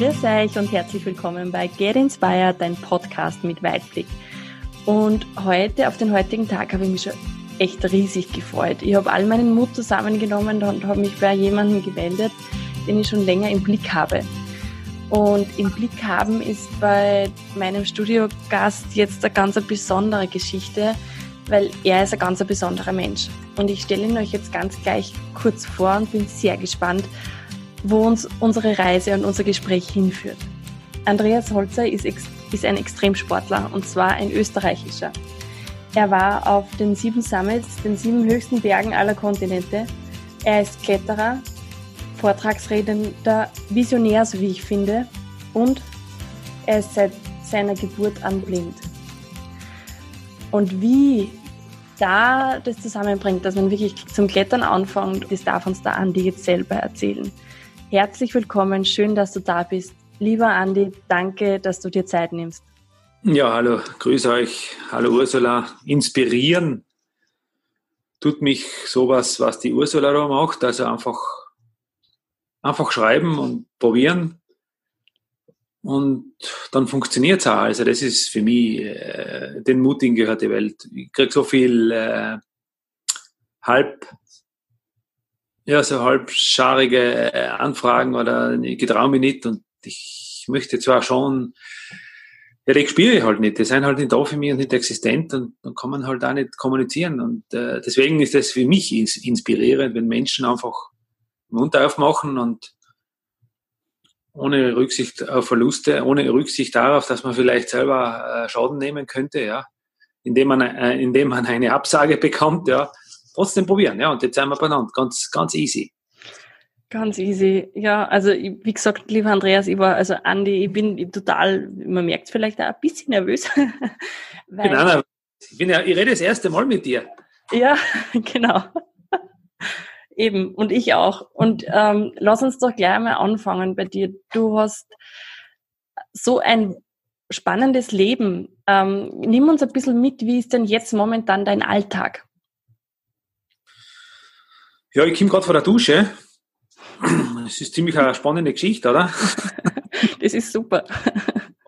Grüß euch und herzlich willkommen bei Get Inspired, dein Podcast mit Weitblick. Und heute, auf den heutigen Tag, habe ich mich schon echt riesig gefreut. Ich habe all meinen Mut zusammengenommen und habe mich bei jemandem gewendet, den ich schon länger im Blick habe. Und im Blick haben ist bei meinem Studiogast jetzt eine ganz besondere Geschichte, weil er ist ein ganz besonderer Mensch. Und ich stelle ihn euch jetzt ganz gleich kurz vor und bin sehr gespannt, wo uns unsere Reise und unser Gespräch hinführt. Andreas Holzer ist, ist ein Extremsportler und zwar ein österreichischer. Er war auf den sieben Summits, den sieben höchsten Bergen aller Kontinente. Er ist Kletterer, Vortragsredender, Visionär, so wie ich finde, und er ist seit seiner Geburt an blind. Und wie da das zusammenbringt, dass man wirklich zum Klettern anfängt, das darf uns der Andi jetzt selber erzählen. Herzlich willkommen, schön, dass du da bist. Lieber Andi, danke, dass du dir Zeit nimmst. Ja, hallo, grüße euch. Hallo Ursula. Inspirieren tut mich sowas, was die Ursula da macht. Also einfach, einfach schreiben und probieren. Und dann funktioniert es auch. Also das ist für mich, äh, den Mutigen gehört die Welt. Ich kriege so viel äh, halb ja, so halbscharige äh, Anfragen oder ich getraue mich nicht und ich möchte zwar schon, ja, die spüre ich halt nicht. Die sind halt nicht da für mich und nicht existent und dann kann man halt auch nicht kommunizieren. Und äh, deswegen ist das für mich ins inspirierend, wenn Menschen einfach Mund aufmachen und ohne Rücksicht auf Verluste, ohne Rücksicht darauf, dass man vielleicht selber äh, Schaden nehmen könnte, ja, indem man, äh, indem man eine Absage bekommt, ja, trotzdem probieren. Ja, und jetzt sind wir beieinander. Ganz, ganz easy. Ganz easy. Ja, also wie gesagt, lieber Andreas, ich war, also Andi, ich bin total, man merkt es vielleicht auch ein bisschen nervös. weil, genau, nein, ich, bin ja, ich rede das erste Mal mit dir. Ja, genau. Eben, und ich auch. Und ähm, lass uns doch gleich mal anfangen bei dir. Du hast so ein spannendes Leben. Ähm, nimm uns ein bisschen mit, wie ist denn jetzt momentan dein Alltag? Ja, ich komme gerade vor der Dusche. Es ist ziemlich eine spannende Geschichte, oder? Das ist super.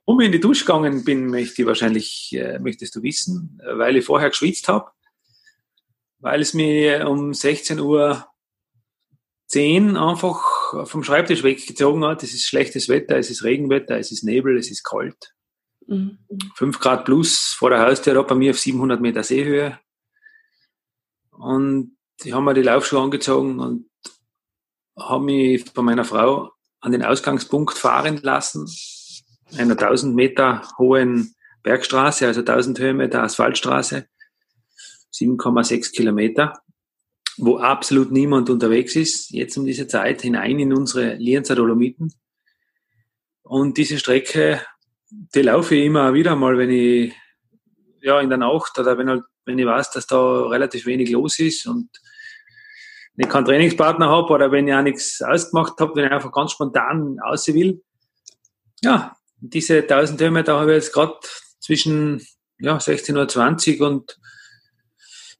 Warum ich in die Dusche gegangen bin, möchte ich wahrscheinlich, äh, möchtest du wissen, weil ich vorher geschwitzt habe, weil es mir um 16 Uhr 10 einfach vom Schreibtisch weggezogen hat. Es ist schlechtes Wetter, es ist Regenwetter, es ist Nebel, es ist kalt. Mhm. 5 Grad plus vor der Haustür da bei mir auf 700 Meter Seehöhe. Und ich habe mir die Laufschuhe angezogen und habe mich von meiner Frau an den Ausgangspunkt fahren lassen, einer 1000 Meter hohen Bergstraße, also 1000 Höhenmeter Asphaltstraße, 7,6 Kilometer, wo absolut niemand unterwegs ist, jetzt um diese Zeit hinein in unsere Lienzer Dolomiten. Und diese Strecke, die laufe ich immer wieder mal, wenn ich ja in der Nacht oder wenn halt, wenn ich weiß, dass da relativ wenig los ist und ich keinen Trainingspartner habe oder wenn ich auch nichts ausgemacht habe, wenn ich einfach ganz spontan aus will. Ja, diese 1000 Höhenmeter habe ich jetzt gerade zwischen ja, 16.20 Uhr und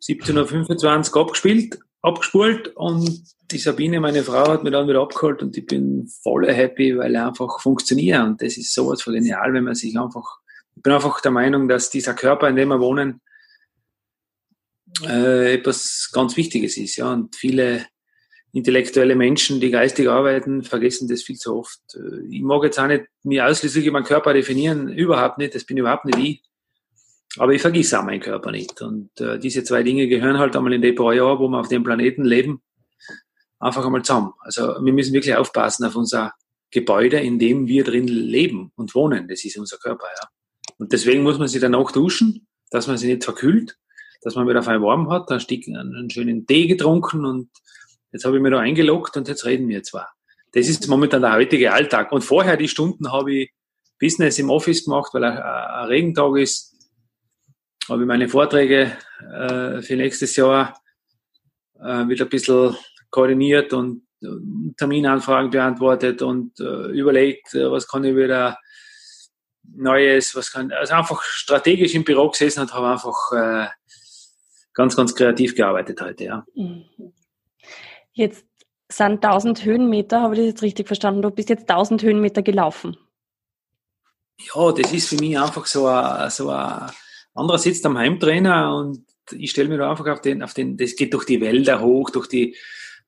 17.25 Uhr abgespielt, abgespult und die Sabine, meine Frau, hat mich dann wieder abgeholt und ich bin voll happy, weil er einfach funktioniert und das ist sowas von genial, wenn man sich einfach, ich bin einfach der Meinung, dass dieser Körper, in dem wir wohnen, äh, etwas ganz Wichtiges ist. Ja. Und viele intellektuelle Menschen, die geistig arbeiten, vergessen das viel zu oft. Äh, ich mag jetzt auch nicht mir ausschließlich meinen Körper definieren, überhaupt nicht, das bin überhaupt nicht ich. Aber ich vergesse auch meinen Körper nicht. Und äh, diese zwei Dinge gehören halt einmal in die paar Jahre, wo wir auf dem Planeten leben, einfach einmal zusammen. Also wir müssen wirklich aufpassen auf unser Gebäude, in dem wir drin leben und wohnen. Das ist unser Körper, ja. Und deswegen muss man sich danach duschen, dass man sich nicht verkühlt dass man wieder warm hat, dann stieg einen schönen Tee getrunken und jetzt habe ich mich da eingeloggt und jetzt reden wir zwar. Das ist momentan der heutige Alltag. Und vorher die Stunden habe ich Business im Office gemacht, weil ein, ein Regentag ist. Habe ich meine Vorträge äh, für nächstes Jahr äh, wieder ein bisschen koordiniert und äh, Terminanfragen beantwortet und überlegt, was kann ich wieder Neues, was kann, also einfach strategisch im Büro gesessen und habe einfach ganz, ganz kreativ gearbeitet heute, ja. Mhm. Jetzt sind 1000 Höhenmeter, habe ich das jetzt richtig verstanden? Du bist jetzt 1000 Höhenmeter gelaufen. Ja, das ist für mich einfach so ein, so ein anderer sitzt am Heimtrainer und ich stelle mir da einfach auf den, auf den, das geht durch die Wälder hoch, durch die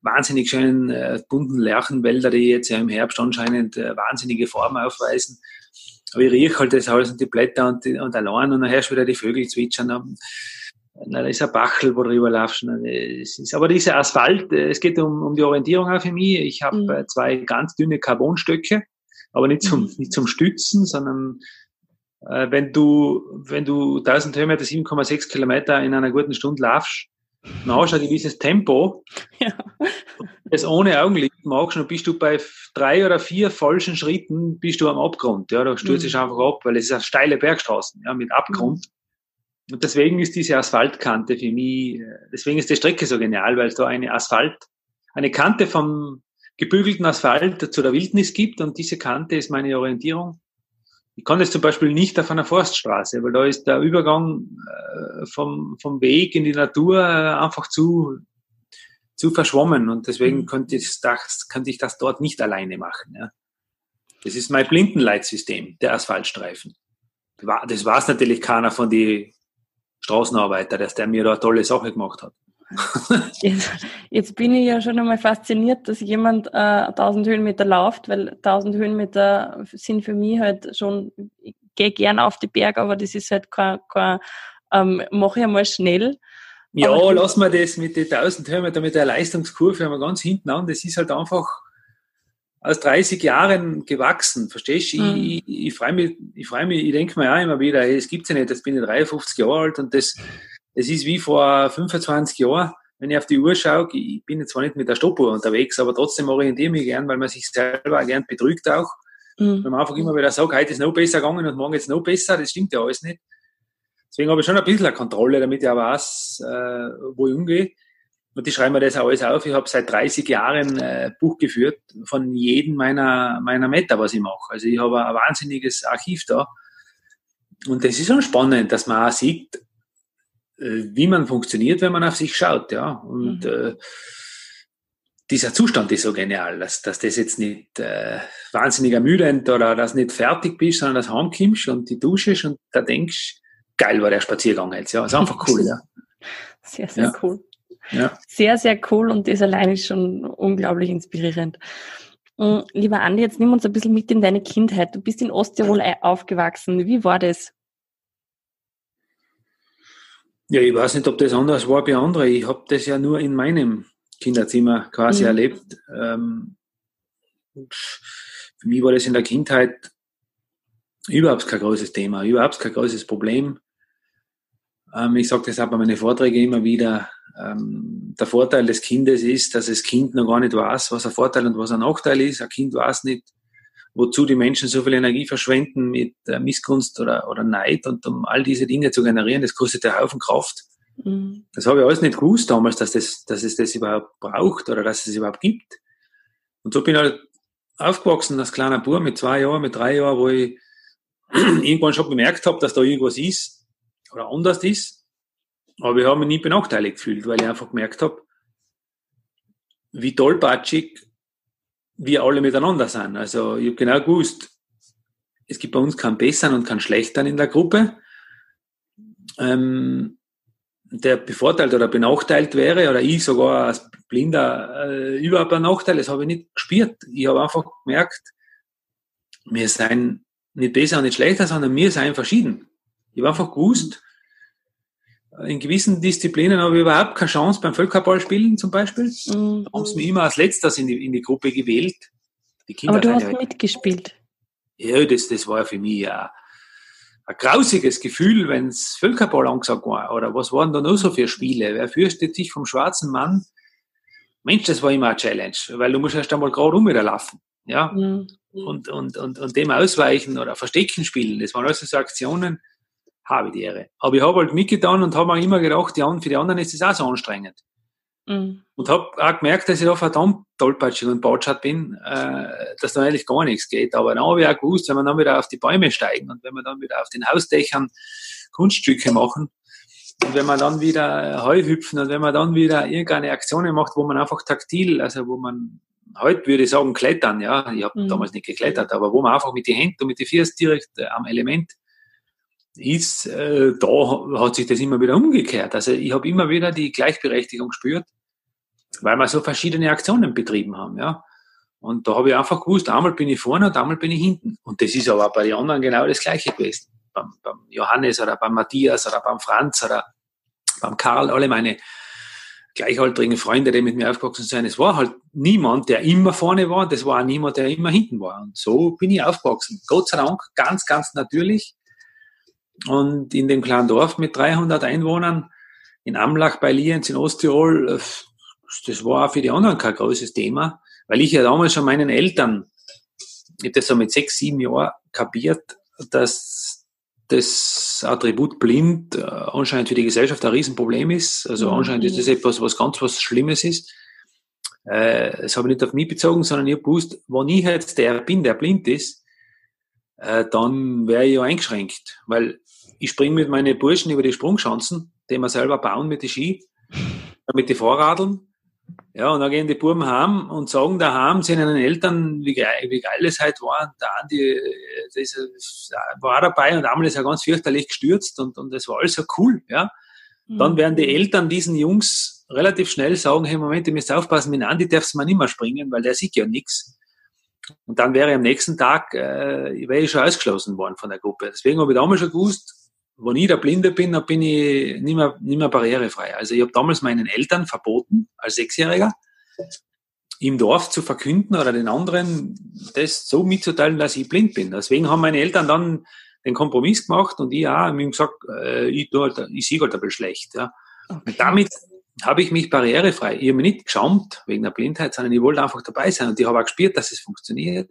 wahnsinnig schönen äh, bunten Lärchenwälder, die jetzt ja im Herbst anscheinend äh, wahnsinnige Formen aufweisen. Aber ich rieche halt das alles und die Blätter und, die, und allein und dann hörst du wieder die Vögel zwitschern. Na, da ist ein Bachel, wo du drüber laufst. Es ist, aber dieser Asphalt, äh, es geht um, um die Orientierung auch für mich. Ich habe mhm. Äh, zwei ganz dünne Carbonstöcke, aber nicht zum, mhm. nicht zum Stützen, sondern äh, wenn du, wenn du 1000 Höhenmeter, 7,6 Kilometer in einer guten Stunde laufst, dann hast du ein gewisses Tempo, ja. das ohne Augenlicht machst, und bist du bei drei oder vier falschen Schritten, bist du am Abgrund, ja, da stürzt mhm. einfach ab, weil es ist eine steile Bergstraße, ja, mit Abgrund. Mhm. Und deswegen ist diese Asphaltkante für mich, äh, deswegen ist die Strecke so genial, weil es da eine Asphalt, eine Kante vom gebügelten Asphalt zu der Wildnis gibt und diese Kante ist meine Orientierung. Ich kann das zum Beispiel nicht auf einer Forststraße, weil da ist der Übergang äh, vom, vom Weg in die Natur äh, einfach zu, zu verschwommen und deswegen mhm. könnte ich, das, könnte ich das dort nicht alleine machen. Ja. Das ist mein Blindenleitsystem, der Asphaltstreifen. Das war es natürlich keiner von den Straßenarbeiter, dass der mir da eine tolle Sache gemacht hat. Jetzt, jetzt, bin ich ja schon einmal fasziniert, dass jemand äh, 1000 Höhenmeter läuft, weil 1000 Höhenmeter sind für mich halt schon, ich gehe gern auf die Berge, aber das ist halt kein, kein ähm, mache ich einmal schnell. Ja, lass mal das mit den 1000 Höhenmeter, mit der Leistungskurve einmal ganz hinten an, das ist halt einfach aus 30 Jahren gewachsen, verstehst du? Mhm. Ich, ich, ich freue mich, ich freue mich, ich denke mir auch immer wieder, hey, es gibt's ja nicht, jetzt bin ich 53 Jahre alt und das, es ist wie vor 25 Jahren, wenn ich auf die Uhr schaue, ich bin jetzt zwar nicht mit der Stoppuhr unterwegs, aber trotzdem orientiere ich mich gern, weil man sich selber auch gern betrügt auch. Mhm. Wenn man einfach immer wieder sagt, heute ist noch besser gegangen und morgen ist noch besser, das stimmt ja alles nicht. Deswegen habe ich schon ein bisschen eine Kontrolle, damit ich auch weiß, äh, wo ich umgehe. Und ich schreibe mir das alles auf. Ich habe seit 30 Jahren äh, Buch geführt von jedem meiner, meiner Meter, was ich mache. Also ich habe ein wahnsinniges Archiv da. Und das ist schon spannend, dass man auch sieht, äh, wie man funktioniert, wenn man auf sich schaut, ja. Und mhm. äh, dieser Zustand ist so genial, dass, dass das jetzt nicht äh, wahnsinnig ermüdend oder dass nicht fertig bist, sondern dass heimkommst und die duschest und da denkst, geil war der Spaziergang jetzt, ja. Ist einfach cool, ja. Sehr, sehr ja. cool. Ja. Sehr, sehr cool und das allein ist schon unglaublich inspirierend. Mm, lieber Andi, jetzt nimm uns ein bisschen mit in deine Kindheit. Du bist in Osttirol aufgewachsen. Wie war das? Ja, ich weiß nicht, ob das anders war bei anderen. Ich habe das ja nur in meinem Kinderzimmer quasi mhm. erlebt. Ähm, für mich war das in der Kindheit überhaupt kein großes Thema, überhaupt kein großes Problem. Ähm, ich sage das auch bei meinen Vorträgen immer wieder. Ähm, der Vorteil des Kindes ist, dass das Kind noch gar nicht weiß, was ein Vorteil und was ein Nachteil ist. Ein Kind weiß nicht, wozu die Menschen so viel Energie verschwenden mit äh, Missgunst oder, oder Neid und um all diese Dinge zu generieren, das kostet ja Haufen Kraft. Mhm. Das habe ich alles nicht gewusst damals, dass, das, dass es das überhaupt braucht oder dass es überhaupt gibt. Und so bin ich halt aufgewachsen als kleiner Bub mit zwei Jahren, mit drei Jahren, wo ich irgendwann schon bemerkt habe, dass da irgendwas ist oder anders ist. Aber ich habe mich nie benachteiligt gefühlt, weil ich einfach gemerkt habe, wie tollpatschig wir alle miteinander sind. Also ich habe genau gewusst, es gibt bei uns keinen Besseren und keinen Schlechteren in der Gruppe, ähm, der bevorteilt oder benachteilt wäre, oder ich sogar als Blinder äh, überhaupt einen Nachteil, das habe ich nicht gespürt. Ich habe einfach gemerkt, wir seien nicht besser und nicht schlechter, sondern wir seien verschieden. Ich habe einfach gewusst, in gewissen Disziplinen habe ich überhaupt keine Chance beim Völkerballspielen zum Beispiel. Mhm. Da haben sie mich immer als letztes in die, in die Gruppe gewählt. Die Kinder Aber du hast ja, mitgespielt. Ja, das, das war für mich ja ein grausiges Gefühl, wenn es Völkerball angesagt war. Oder was waren da noch so für Spiele? Wer fürchtet sich vom schwarzen Mann? Mensch, das war immer eine Challenge, weil du musst erst einmal gerade um wieder laufen. Ja? Mhm. Und, und, und, und dem ausweichen oder Verstecken spielen. Das waren alles so Aktionen, habe die Ehre. Aber ich habe halt mitgetan und habe mir immer gedacht, ja, und für die anderen ist das auch so anstrengend. Mhm. Und habe auch gemerkt, dass ich da verdammt tollpatschig und batschert bin, äh, dass da eigentlich gar nichts geht. Aber dann habe ich auch gewusst, wenn wir dann wieder auf die Bäume steigen und wenn wir dann wieder auf den Hausdächern Kunststücke machen, Und wenn man dann wieder Heuhüpfen und wenn man dann wieder irgendeine Aktionen macht, wo man einfach taktil, also wo man heute würde ich sagen klettern, ja, ich habe mhm. damals nicht geklettert, aber wo man einfach mit den Händen und mit den Füßen direkt äh, am Element ist, äh, da hat sich das immer wieder umgekehrt. Also ich habe immer wieder die Gleichberechtigung gespürt, weil wir so verschiedene Aktionen betrieben haben, ja. Und da habe ich einfach gewusst, einmal bin ich vorne und einmal bin ich hinten. Und das ist aber bei den anderen genau das Gleiche gewesen. Beim, beim Johannes oder beim Matthias oder beim Franz oder beim Karl, alle meine gleichaltrigen Freunde, die mit mir aufgewachsen sind. Es war halt niemand, der immer vorne war, das war auch niemand, der immer hinten war. Und so bin ich aufgewachsen. Gott sei Dank, ganz, ganz natürlich. Und in dem kleinen Dorf mit 300 Einwohnern in Amlach bei Lienz in Osttirol, äh, das war auch für die anderen kein großes Thema, weil ich ja damals schon meinen Eltern, ich habe das so mit sechs, sieben Jahren kapiert, dass das Attribut blind äh, anscheinend für die Gesellschaft ein Riesenproblem ist. Also mhm. anscheinend ist das etwas, was ganz was Schlimmes ist. Äh, das habe ich nicht auf mich bezogen, sondern ich habe gewusst, wenn ich jetzt der bin, der blind ist, dann wäre ich ja eingeschränkt. Weil ich springe mit meinen Burschen über die Sprungschanzen, die wir selber bauen mit den Ski, mit den Vorradeln. Ja, und dann gehen die Buben heim und sagen daheim zu ihren Eltern, wie geil, wie geil es halt war. Da Andi, das war dabei und einmal ist er ganz fürchterlich gestürzt und, und das war alles so cool, ja. Dann mhm. werden die Eltern diesen Jungs relativ schnell sagen, hey, Moment, ihr müsst aufpassen, mit Andi darfst du mal nicht mehr springen, weil der sieht ja nichts. Und dann wäre am nächsten Tag, äh, wäre ich schon ausgeschlossen worden von der Gruppe. Deswegen habe ich damals schon gewusst, wenn ich der Blinde bin, dann bin ich nicht mehr, nicht mehr barrierefrei. Also ich habe damals meinen Eltern verboten, als Sechsjähriger, im Dorf zu verkünden oder den anderen das so mitzuteilen, dass ich blind bin. Deswegen haben meine Eltern dann den Kompromiss gemacht und ich auch, ihm gesagt, äh, ich, halt, ich sehe halt ein bisschen schlecht. Ja. Okay. Und damit habe ich mich barrierefrei. Ich habe mich nicht geschammt wegen der Blindheit, sondern ich wollte einfach dabei sein und ich habe auch gespürt, dass es funktioniert.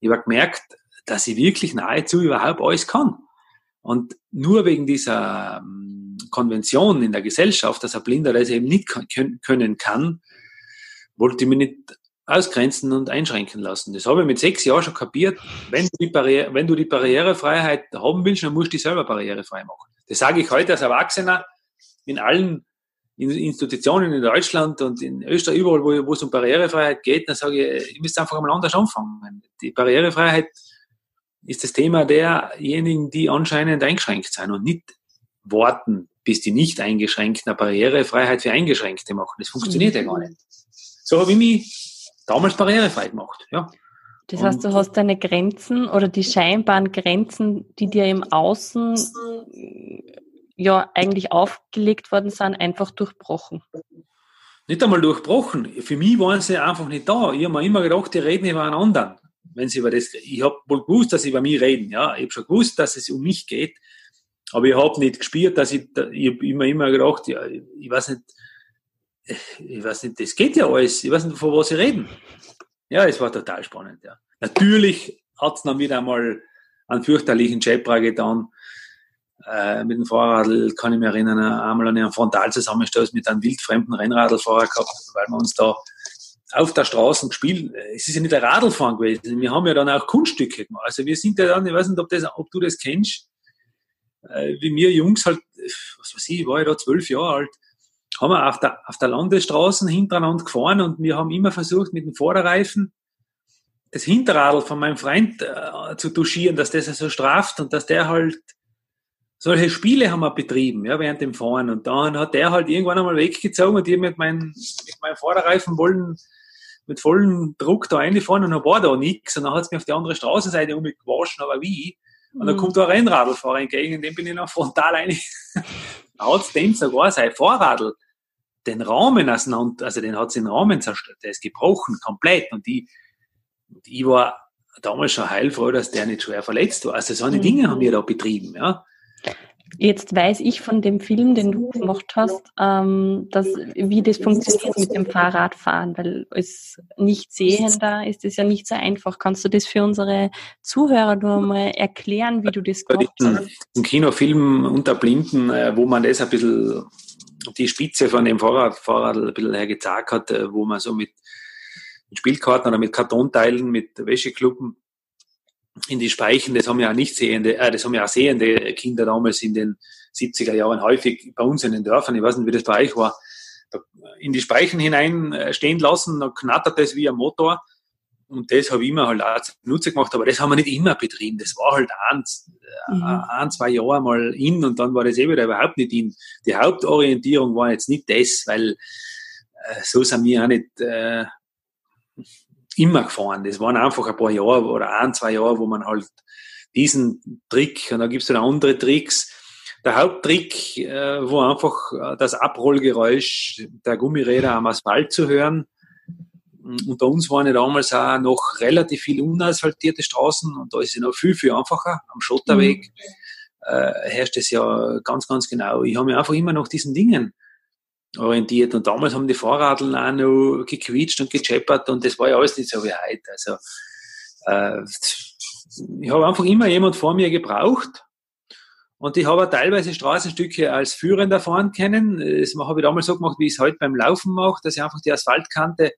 Ich habe gemerkt, dass ich wirklich nahezu überhaupt alles kann. Und nur wegen dieser ähm, Konvention in der Gesellschaft, dass ein Blinder das eben nicht können kann, wollte ich mich nicht ausgrenzen und einschränken lassen. Das habe ich mit sechs Jahren schon kapiert. Wenn du die, Barriere, wenn du die Barrierefreiheit haben willst, dann musst du dich selber barrierefrei machen. Das sage ich heute als Erwachsener in allen Institutionen in Deutschland und in Österreich, überall, wo, wo es um Barrierefreiheit geht, dann sage ich, ihr müsst einfach mal anders anfangen. Die Barrierefreiheit ist das Thema derjenigen, die anscheinend eingeschränkt sind und nicht warten, bis die nicht eingeschränkten eine Barrierefreiheit für Eingeschränkte machen. Das funktioniert mhm. ja gar nicht. So habe ich mich damals barrierefrei gemacht. Ja. Das heißt, du hast deine Grenzen oder die scheinbaren Grenzen, die dir im Außen ja eigentlich aufgelegt worden sind, einfach durchbrochen. Nicht einmal durchbrochen. Für mich waren sie einfach nicht da. Ich habe mir immer gedacht, die reden über einen anderen wenn sie über das, ich habe wohl gewusst, dass sie über mich reden, ja, ich habe schon gewusst, dass es um mich geht, aber ich habe nicht gespürt, dass ich, ich habe immer, immer gedacht, ja, ich weiß nicht, ich weiß nicht, das geht ja alles, ich weiß nicht, von was sie reden. Ja, es war total spannend, ja. Natürlich hat es dann wieder einmal einen fürchterlichen Chepra getan, äh, mit dem Fahrrad, kann ich mich erinnern, einmal an einen Frontalzusammenstoß mit einem wildfremden Rennradlfahrer gehabt, weil wir uns da auf der Straße gespielt. Es ist ja nicht ein Radlfahren gewesen. Wir haben ja dann auch Kunststücke gemacht. Also wir sind ja dann, ich weiß nicht, ob, das, ob du das kennst, äh, wie wir Jungs halt, was weiß ich, war ja da zwölf Jahre alt, haben wir auf der, auf der Landesstraße hintereinander gefahren und wir haben immer versucht, mit dem Vorderreifen das Hinterradl von meinem Freund äh, zu touchieren, dass das so also straft und dass der halt solche Spiele haben wir betrieben, ja, während dem Fahren. Und dann hat der halt irgendwann einmal weggezogen und ich mit meinem, mit meinem Vorderreifen wollen mit vollem Druck da reingefahren und dann war da nichts. Und dann hat es mir auf die andere Straßenseite umgewaschen, aber wie? Und dann mhm. kommt da ein Rennradlfahrer entgegen, und dem bin ich noch frontal rein. hat es dem sogar sein Fahrradl den Rahmen auseinander, also den hat es den Rahmen zerstört, der ist gebrochen, komplett. Und ich, und ich war damals schon heilfroh, dass der nicht schwer verletzt war. Also so eine mhm. Dinge haben wir da betrieben, ja. Jetzt weiß ich von dem Film, den du gemacht hast, ähm, dass, wie das funktioniert mit dem Fahrradfahren, weil als Nichtsehender ist es ja nicht so einfach. Kannst du das für unsere Zuhörer nur mal erklären, wie du das gemacht hast? Ein Kinofilm unter Blinden, äh, wo man das ein bisschen, die Spitze von dem Fahrrad, Fahrrad ein bisschen hergezeigt hat, äh, wo man so mit, mit Spielkarten oder mit Kartonteilen, mit Wäschekluppen in die Speichen, das haben ja auch nicht sehende, äh, das haben ja auch sehende Kinder damals in den 70er Jahren häufig bei uns in den Dörfern, ich weiß nicht, wie das bei euch war, in die Speichen hinein äh, stehen lassen, dann knattert das wie ein Motor. Und das habe ich immer halt auch zunutze gemacht, aber das haben wir nicht immer betrieben. Das war halt ein, mhm. ein, zwei Jahre mal in und dann war das eh wieder überhaupt nicht in. Die Hauptorientierung war jetzt nicht das, weil äh, so sind wir auch nicht äh, immer gefahren. Das waren einfach ein paar Jahre oder ein, zwei Jahre, wo man halt diesen Trick, und da gibt es dann andere Tricks, der Haupttrick äh, war einfach äh, das Abrollgeräusch der Gummiräder am Asphalt zu hören. Unter uns waren ja damals auch noch relativ viel unasphaltierte Straßen und da ist es noch viel, viel einfacher. Am Schotterweg mhm. äh, herrscht es ja ganz, ganz genau. Ich habe mich einfach immer nach diesen Dingen orientiert und damals haben die Fahrradl auch noch gequietscht und gechappert und das war ja alles nicht so wie heute. Also äh, ich habe einfach immer jemand vor mir gebraucht, und ich habe teilweise Straßenstücke als Führender fahren können. Das habe ich damals so gemacht, wie ich es heute beim Laufen mache, dass ich einfach die Asphaltkante,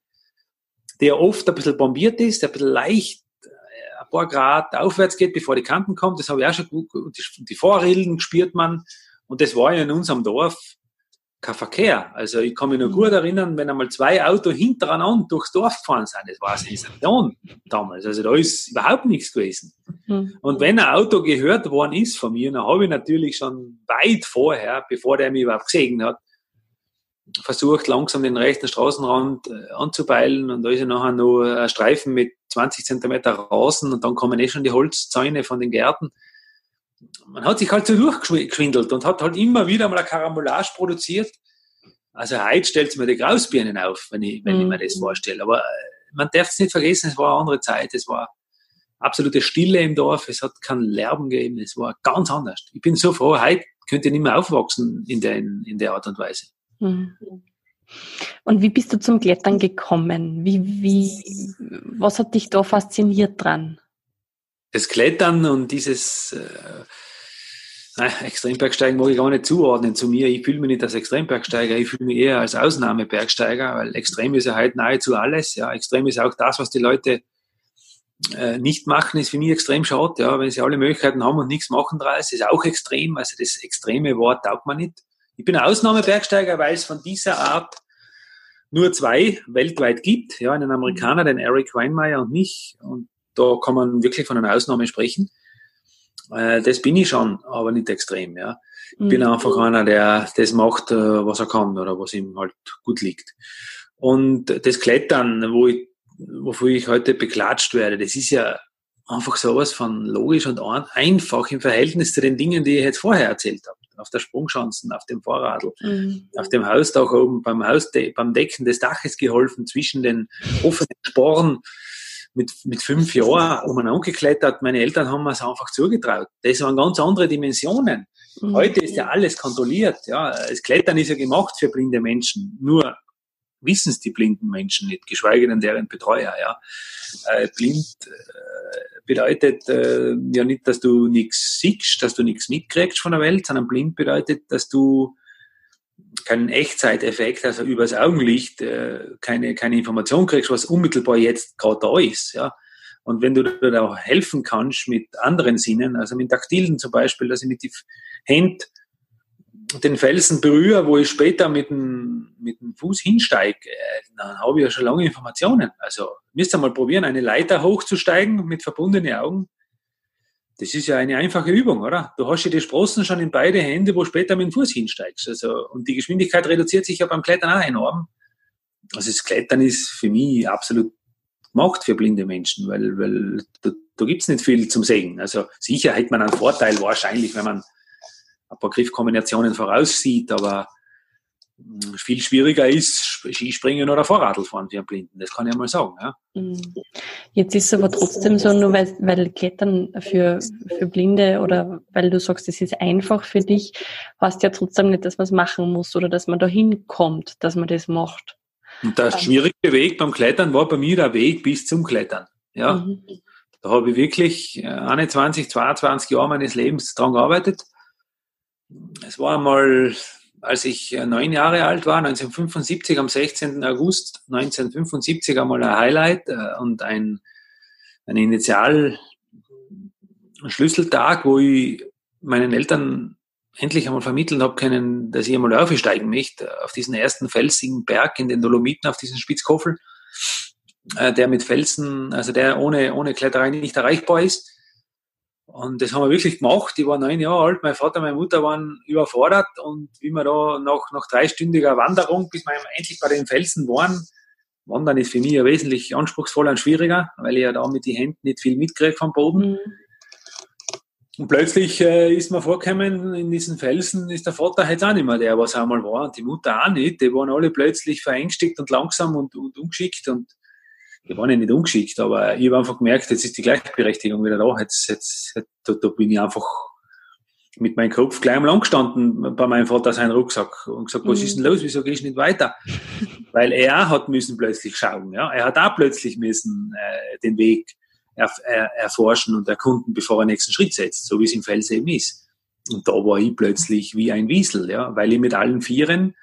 die oft ein bisschen bombiert ist, ein bisschen leicht äh, ein paar Grad aufwärts geht, bevor die Kanten kommt. Das habe ich auch schon gut, die, die Vorrillen spürt man. Und das war ja in unserem Dorf kein Verkehr. Also ich kann mich noch gut erinnern, wenn einmal zwei Autos hintereinander durchs Dorf gefahren sind. Das war eine Sensation damals. Also da ist überhaupt nichts gewesen. Mhm. Und wenn ein Auto gehört worden ist von mir, dann habe ich natürlich schon weit vorher, bevor der mich überhaupt gesehen hat, versucht langsam den rechten Straßenrand äh, anzupeilen und da ist ja nachher noch ein Streifen mit 20 Zentimeter Rasen und dann kommen eh schon die Holzzäune von den Gärten man hat sich halt so durchgeschwindelt und hat halt immer wieder mal eine Karambolage produziert. Also heute stellt mir die Grausbirnen auf, wenn ich, wenn mhm. ich mir das mhm. vorstelle. Aber äh, man darf es nicht vergessen, es war eine andere Zeit. Es war absolute Stille im Dorf. Es hat keinen Lärm gegeben. Es war ganz anders. Ich bin so froh, heute könnte ich nicht mehr aufwachsen in der, in, in der Art und Weise. Mhm. Und wie bist du zum Klettern gekommen? Wie, wie, was hat dich da fasziniert dran? Das Klettern und dieses äh, Extrembergsteigen mag ich gar nicht zuordnen zu mir. Ich fühle mich nicht als Extrembergsteiger, ich fühle mich eher als Ausnahmebergsteiger, weil extrem ist ja halt nahezu alles. Ja, extrem ist auch das, was die Leute äh, nicht machen, ist für mich extrem schade. Ja, wenn sie alle Möglichkeiten haben und nichts machen daraus, ist auch extrem. Also das extreme Wort taugt man nicht. Ich bin ein Ausnahmebergsteiger, weil es von dieser Art nur zwei weltweit gibt. Ja, einen Amerikaner, den Eric Weinmeier und mich. Und da kann man wirklich von einer Ausnahme sprechen. Äh, das bin ich schon, aber nicht extrem, ja. Ich mhm. bin einfach einer, der das macht, äh, was er kann oder was ihm halt gut liegt. Und das Klettern, wo ich, wofür ich heute beklatscht werde, das ist ja einfach sowas von logisch und einfach im Verhältnis zu den Dingen, die ich jetzt vorher erzählt habe. Auf der Sprungschanzen, auf dem Vorradl, mhm. auf dem Hausdach oben, beim, Hausde beim Decken des Daches geholfen, zwischen den offenen Sporen mit, mit fünf Jahren umeinander geklettert. Meine Eltern haben mir es einfach zugetraut. Das waren ganz andere Dimensionen. Mhm. Heute ist ja alles kontrolliert. Ja, das Klettern ist ja gemacht für blinde Menschen. Nur wissen es die blinden Menschen nicht, geschweige denn deren Betreuer. Ja. Äh, blind äh, bedeutet äh, ja nicht, dass du nichts siehst, dass du nichts mitkriegst von der Welt, sondern blind bedeutet, dass du keinen Echtzeiteffekt, also übers Augenlicht äh, keine, keine Information kriegst, was unmittelbar jetzt gerade da ist. Ja. Und wenn du da auch helfen kannst mit anderen Sinnen, also mit Taktilen zum Beispiel, dass ich mit die Hand den Felsen berühre, wo ich später mit dem, mit dem Fuß hinsteige, äh, dann habe ich ja schon lange Informationen. Also müsst ihr mal probieren, eine Leiter hochzusteigen mit verbundenen Augen das ist ja eine einfache Übung, oder? Du hast ja die Sprossen schon in beide Hände, wo später mit dem Fuß hinsteigst. Also, und die Geschwindigkeit reduziert sich ja beim Klettern auch enorm. Also das Klettern ist für mich absolut gemacht für blinde Menschen, weil, weil da, da gibt es nicht viel zum Sehen. Also sicher hat man einen Vorteil wahrscheinlich, wenn man ein paar Griffkombinationen voraussieht, aber viel schwieriger ist Skispringen oder Fahrradfahren für einen Blinden. Das kann ich mal sagen. Ja. Mhm. Jetzt ist es aber trotzdem so, nur weil, weil Klettern für, für Blinde oder weil du sagst, es ist einfach für dich, heißt ja trotzdem nicht, dass man es machen muss oder dass man da hinkommt, dass man das macht. Und der schwierige Weg beim Klettern war bei mir der Weg bis zum Klettern. Ja. Mhm. Da habe ich wirklich 21, 22 Jahre meines Lebens dran gearbeitet. Es war einmal als ich äh, neun Jahre alt war, 1975, am 16. August 1975 einmal ein Highlight äh, und ein, eine Initial, Schlüsseltag, wo ich meinen Eltern endlich einmal vermitteln habe können, dass ich einmal aufsteigen möchte, auf diesen ersten felsigen Berg in den Dolomiten, auf diesen Spitzkofel, äh, der mit Felsen, also der ohne, ohne Kletterei nicht erreichbar ist. Und das haben wir wirklich gemacht. Ich war neun Jahre alt, mein Vater, meine Mutter waren überfordert und wie wir da nach, nach dreistündiger Wanderung, bis wir endlich bei den Felsen waren, Wandern ist für mich ja wesentlich anspruchsvoller und schwieriger, weil ich ja da mit den Händen nicht viel mitkriege vom Boden. Mhm. Und plötzlich äh, ist mir vorgekommen, in diesen Felsen ist der Vater jetzt auch nicht mehr der, was er einmal war, und die Mutter auch nicht. Die waren alle plötzlich verängstigt und langsam und, und ungeschickt und waren ja nicht ungeschickt, aber ich habe einfach gemerkt, jetzt ist die Gleichberechtigung wieder da. Jetzt, jetzt, jetzt da, da bin ich einfach mit meinem Kopf gleich einmal angestanden bei meinem Vater seinen Rucksack und gesagt, was ist denn mhm. los, wieso gehst du nicht weiter? Weil er hat müssen plötzlich schauen, ja. Er hat auch plötzlich müssen äh, den Weg er, er, erforschen und erkunden, bevor er den nächsten Schritt setzt, so wie es im Fels eben ist. Und da war ich plötzlich wie ein Wiesel, ja, weil ich mit allen Vieren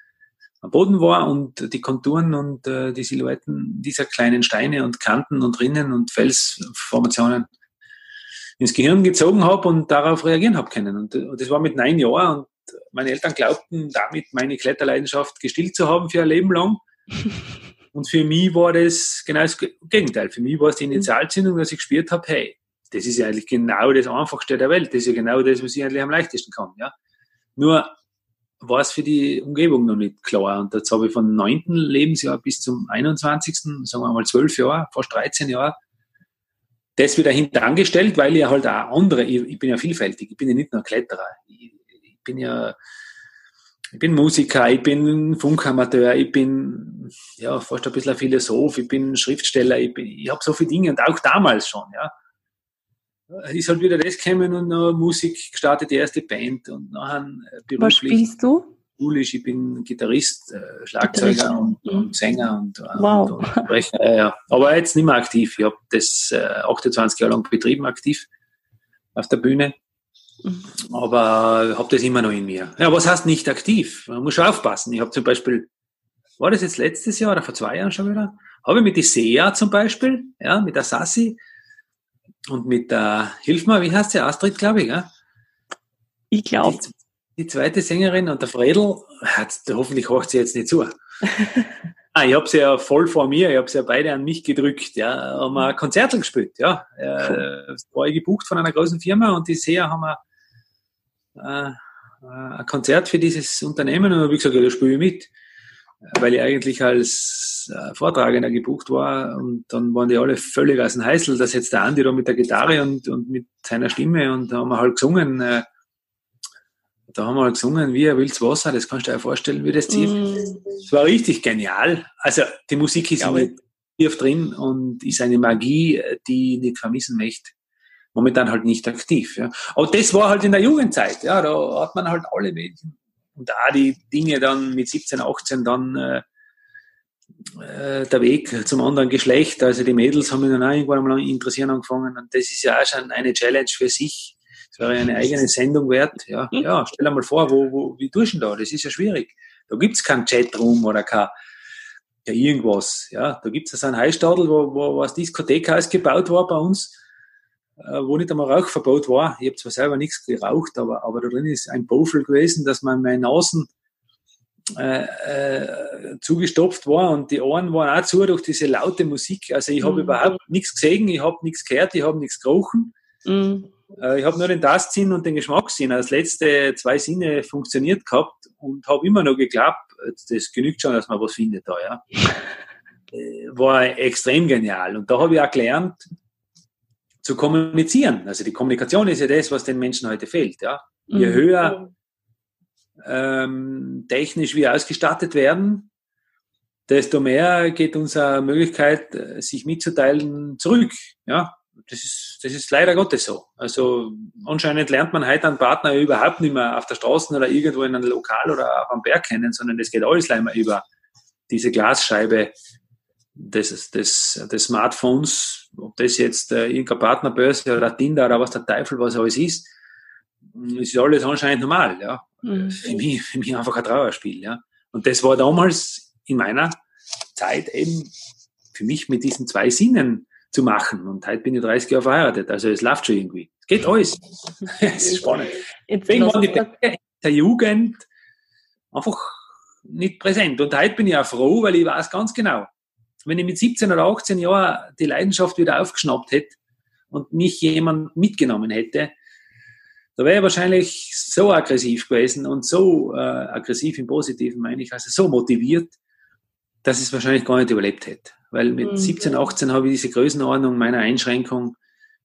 am Boden war und die Konturen und äh, die Silhouetten dieser kleinen Steine und Kanten und Rinnen und Felsformationen ins Gehirn gezogen habe und darauf reagieren habe können. Und, und das war mit neun Jahren und meine Eltern glaubten, damit meine Kletterleidenschaft gestillt zu haben für ein Leben lang. Und für mich war das genau das Gegenteil. Für mich war es die Initialzündung, dass ich gespürt habe, hey, das ist ja eigentlich genau das Einfachste der Welt. Das ist ja genau das, was ich eigentlich am leichtesten kann. Ja? Nur war es für die Umgebung noch nicht klar. Und jetzt habe ich von 9. Lebensjahr bis zum 21., sagen wir mal 12 Jahre, fast 13 Jahre, das wieder hintangestellt, weil ich halt auch andere, ich, ich, bin ja vielfältig, ich bin ja nicht nur Kletterer, ich, ich bin ja, ich bin Musiker, ich bin Funkamateur, ich bin ja fast ein bisschen ein Philosoph, ich bin Schriftsteller, ich, bin, ich habe so viele Dinge und auch damals schon, ja. Ist halt wieder das gekommen und noch Musik gestartet, die erste Band und nachher beruflich. Was spielst du? schulisch, ich bin Gitarrist, äh, Schlagzeuger und, und, mhm. Sänger und, äh, wow. und, und Sprecher. Ja, ja. Aber jetzt nicht mehr aktiv. Ich habe das äh, 28 Jahre lang betrieben, aktiv auf der Bühne. Mhm. Aber habe das immer noch in mir. Ja, was heißt nicht aktiv? Man muss schon aufpassen. Ich habe zum Beispiel, war das jetzt letztes Jahr oder vor zwei Jahren schon wieder? Habe ich mit die Sea zum Beispiel, ja, mit der Sassi und mit der, hilf mir, wie heißt sie? Astrid, glaube ich, ja? Ich glaube die zweite Sängerin und der Fredel, hat, hoffentlich hört sie jetzt nicht zu. ah, ich habe sie ja voll vor mir, ich habe sie ja beide an mich gedrückt, ja, haben wir Konzerte gespielt, ja. Äh, war ich gebucht von einer großen Firma und die Seher haben wir äh, ein Konzert für dieses Unternehmen und habe ich gesagt, ja, da spiele ich mit. Weil ich eigentlich als äh, Vortragender gebucht war und dann waren die alle völlig aus dem Heißel, dass jetzt der Andi da mit der Gitarre und, und mit seiner Stimme und da haben wir halt gesungen, äh, da haben wir halt gesungen, wie ein wildes Wasser, das kannst du dir vorstellen, wie das zieht. Mm. Es war richtig genial. Also die Musik ist ja, tief drin und ist eine Magie, die ich nicht vermissen möchte. Momentan halt nicht aktiv. Ja. Aber das war halt in der Jugendzeit. Ja, da hat man halt alle Mädchen und auch die Dinge dann mit 17, 18 dann äh, äh, der Weg zum anderen Geschlecht. Also die Mädels haben mich dann auch irgendwann mal interessieren angefangen und das ist ja auch schon eine Challenge für sich das wäre eine eigene Sendung wert. Ja, mhm. ja stell dir mal vor, wo, wo, wie tust du denn da? Das ist ja schwierig. Da gibt's keinen Chatroom oder kein, ja, irgendwas. Ja, da gibt's es einen Heistadel, wo, wo, wo das Diskothekhaus gebaut war bei uns, wo nicht einmal Rauchverbot war. Ich habe zwar selber nichts geraucht, aber, aber da drin ist ein Bofel gewesen, dass man meine Nasen äh, äh, zugestopft war und die Ohren waren auch zu durch diese laute Musik. Also ich habe mhm. überhaupt nichts gesehen, ich habe nichts gehört, ich habe nichts gerochen. Mhm. Äh, ich habe nur den Tastsinn und den Geschmackssinn als letzte zwei Sinne funktioniert gehabt und habe immer noch geglaubt, das genügt schon, dass man was findet da, ja. Äh, war extrem genial. Und da habe ich auch gelernt, zu kommunizieren. Also die Kommunikation ist ja das, was den Menschen heute fehlt, ja. Je mhm. höher ähm, technisch wir ausgestattet werden, desto mehr geht unsere Möglichkeit, äh, sich mitzuteilen, zurück. Ja? das ist, das ist leider Gottes so. Also anscheinend lernt man heute einen Partner überhaupt nicht mehr auf der Straße oder irgendwo in einem Lokal oder auf einem Berg kennen, sondern das geht alles leider über diese Glasscheibe des, des, des Smartphones, ob das jetzt äh, irgendeine Partnerbörse oder Tinder oder was der Teufel was alles ist, ist alles anscheinend normal, ja. Mhm. Für, mich, für mich einfach ein Trauerspiel, ja. Und das war damals in meiner Zeit eben für mich mit diesen zwei Sinnen zu machen. Und heute bin ich 30 Jahre verheiratet, also es läuft schon irgendwie. Es geht alles. es ist spannend. Deswegen waren die Berge der Jugend einfach nicht präsent. Und heute bin ich auch froh, weil ich weiß ganz genau, wenn ich mit 17 oder 18 Jahren die Leidenschaft wieder aufgeschnappt hätte und mich jemand mitgenommen hätte, da wäre ich wahrscheinlich so aggressiv gewesen und so äh, aggressiv im Positiven, meine ich, also so motiviert, dass ich es wahrscheinlich gar nicht überlebt hätte. Weil mit mhm. 17, 18 habe ich diese Größenordnung meiner Einschränkung